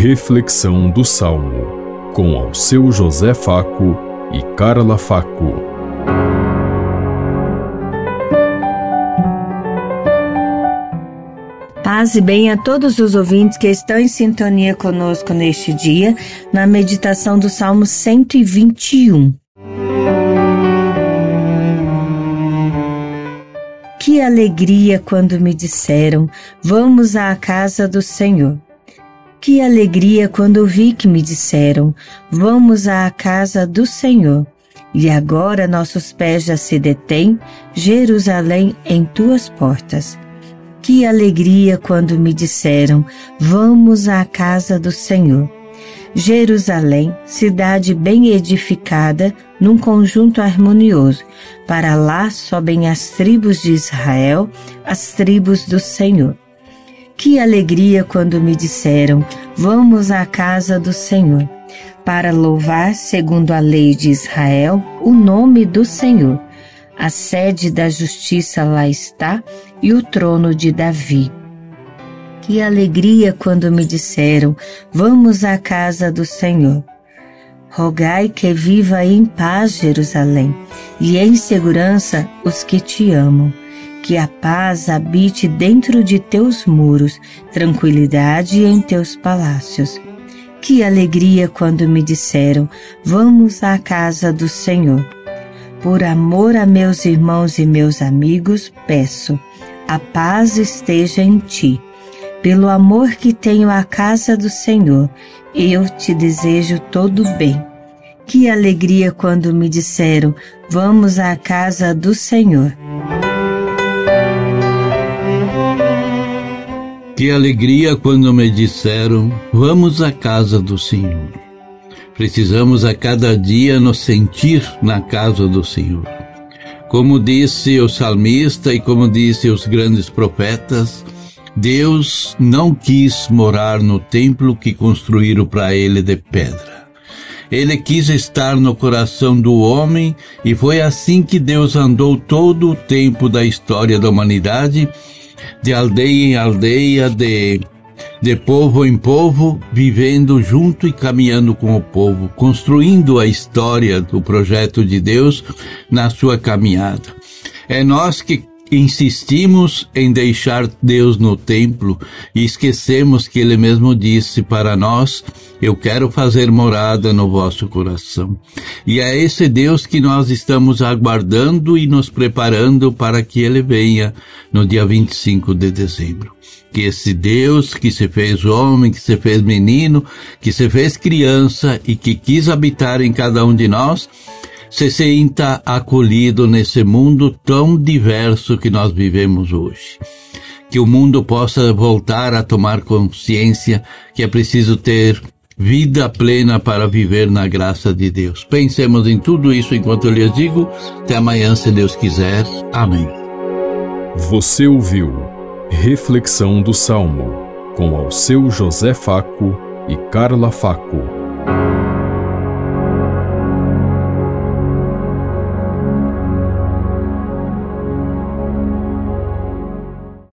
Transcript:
Reflexão do Salmo, com ao seu José Faco e Carla Faco. Paz e bem a todos os ouvintes que estão em sintonia conosco neste dia, na meditação do Salmo 121. Que alegria quando me disseram: Vamos à casa do Senhor. Que alegria quando vi que me disseram: Vamos à casa do Senhor. E agora nossos pés já se detêm, Jerusalém, em tuas portas. Que alegria quando me disseram: Vamos à casa do Senhor. Jerusalém, cidade bem edificada, num conjunto harmonioso. Para lá sobem as tribos de Israel, as tribos do Senhor. Que alegria quando me disseram: Vamos à casa do Senhor, para louvar, segundo a lei de Israel, o nome do Senhor. A sede da justiça lá está e o trono de Davi. Que alegria quando me disseram: Vamos à casa do Senhor. Rogai que viva em paz Jerusalém, e em segurança os que te amam que a paz habite dentro de teus muros, tranquilidade em teus palácios. Que alegria quando me disseram: Vamos à casa do Senhor. Por amor a meus irmãos e meus amigos, peço: a paz esteja em ti. Pelo amor que tenho à casa do Senhor, eu te desejo todo bem. Que alegria quando me disseram: Vamos à casa do Senhor. Que alegria quando me disseram: Vamos à casa do Senhor. Precisamos a cada dia nos sentir na casa do Senhor. Como disse o salmista e como disse os grandes profetas, Deus não quis morar no templo que construíram para ele de pedra. Ele quis estar no coração do homem e foi assim que Deus andou todo o tempo da história da humanidade de aldeia em aldeia, de, de povo em povo, vivendo junto e caminhando com o povo, construindo a história do projeto de Deus na sua caminhada. É nós que insistimos em deixar Deus no templo e esquecemos que Ele mesmo disse para nós: Eu quero fazer morada no vosso coração. E é esse Deus que nós estamos aguardando e nos preparando para que Ele venha no dia 25 de dezembro. Que esse Deus que se fez homem, que se fez menino, que se fez criança e que quis habitar em cada um de nós, se sinta acolhido nesse mundo tão diverso que nós vivemos hoje. Que o mundo possa voltar a tomar consciência que é preciso ter vida plena para viver na graça de Deus. Pensemos em tudo isso enquanto eu lhes digo. Até amanhã, se Deus quiser. Amém. Você ouviu Reflexão do Salmo com ao seu José Faco e Carla Faco.